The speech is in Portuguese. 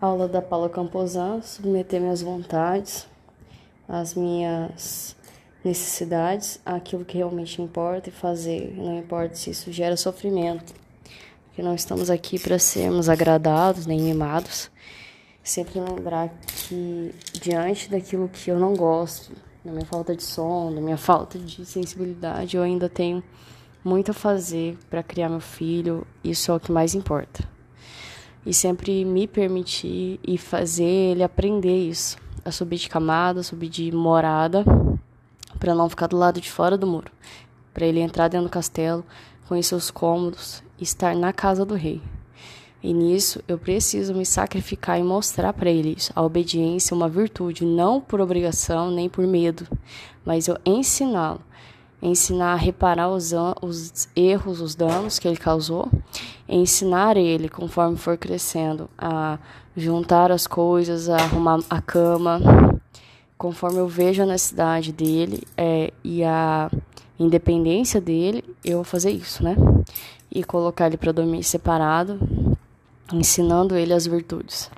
Aula da Paula Camposan, submeter minhas vontades, as minhas necessidades, aquilo que realmente importa e fazer. Não importa se isso gera sofrimento, porque não estamos aqui para sermos agradados nem mimados. Sempre lembrar que diante daquilo que eu não gosto, da minha falta de sono, da minha falta de sensibilidade, eu ainda tenho muito a fazer para criar meu filho. Isso é o que mais importa e sempre me permitir e fazer ele aprender isso, a subir de camada, subir de morada, para não ficar do lado de fora do muro, para ele entrar dentro do castelo, conhecer os cômodos estar na casa do rei. E nisso eu preciso me sacrificar e mostrar para ele isso. A obediência é uma virtude, não por obrigação nem por medo, mas eu ensiná-lo ensinar a reparar os, os erros, os danos que ele causou, ensinar ele, conforme for crescendo, a juntar as coisas, a arrumar a cama, conforme eu vejo a necessidade dele é, e a independência dele, eu vou fazer isso, né? E colocar ele para dormir separado, ensinando ele as virtudes.